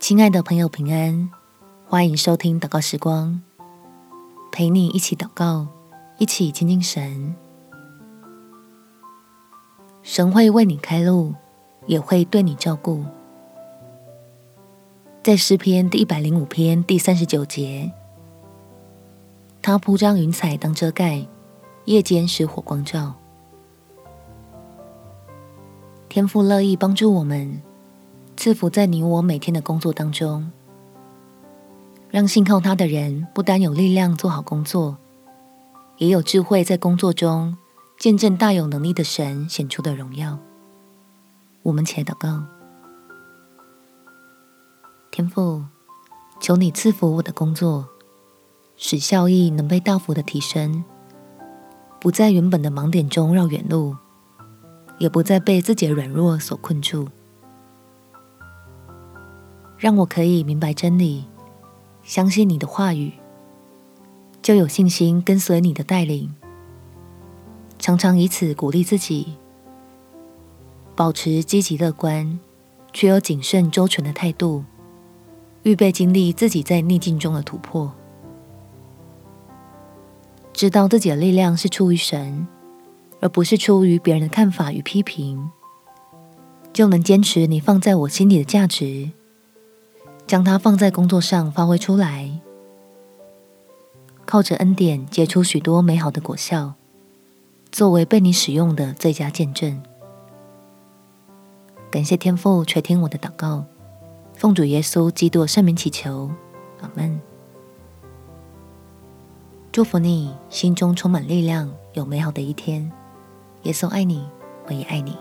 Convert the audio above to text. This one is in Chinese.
亲爱的朋友，平安！欢迎收听祷告时光，陪你一起祷告，一起亲近神。神会为你开路，也会对你照顾。在诗篇第一百零五篇第三十九节，他铺张云彩当遮盖，夜间使火光照。天父乐意帮助我们，赐福在你我每天的工作当中，让信靠他的人不单有力量做好工作，也有智慧在工作中见证大有能力的神显出的荣耀。我们且祷告：天父，求你赐福我的工作，使效益能被大幅的提升，不在原本的盲点中绕远路。也不再被自己的软弱所困住，让我可以明白真理，相信你的话语，就有信心跟随你的带领，常常以此鼓励自己，保持积极乐观却又谨慎周全的态度，预备经历自己在逆境中的突破，知道自己的力量是出于神。而不是出于别人的看法与批评，就能坚持你放在我心里的价值，将它放在工作上发挥出来，靠着恩典结出许多美好的果效，作为被你使用的最佳见证。感谢天父垂听我的祷告，奉主耶稣基督圣名祈求，阿门。祝福你心中充满力量，有美好的一天。耶稣爱你，我也爱你。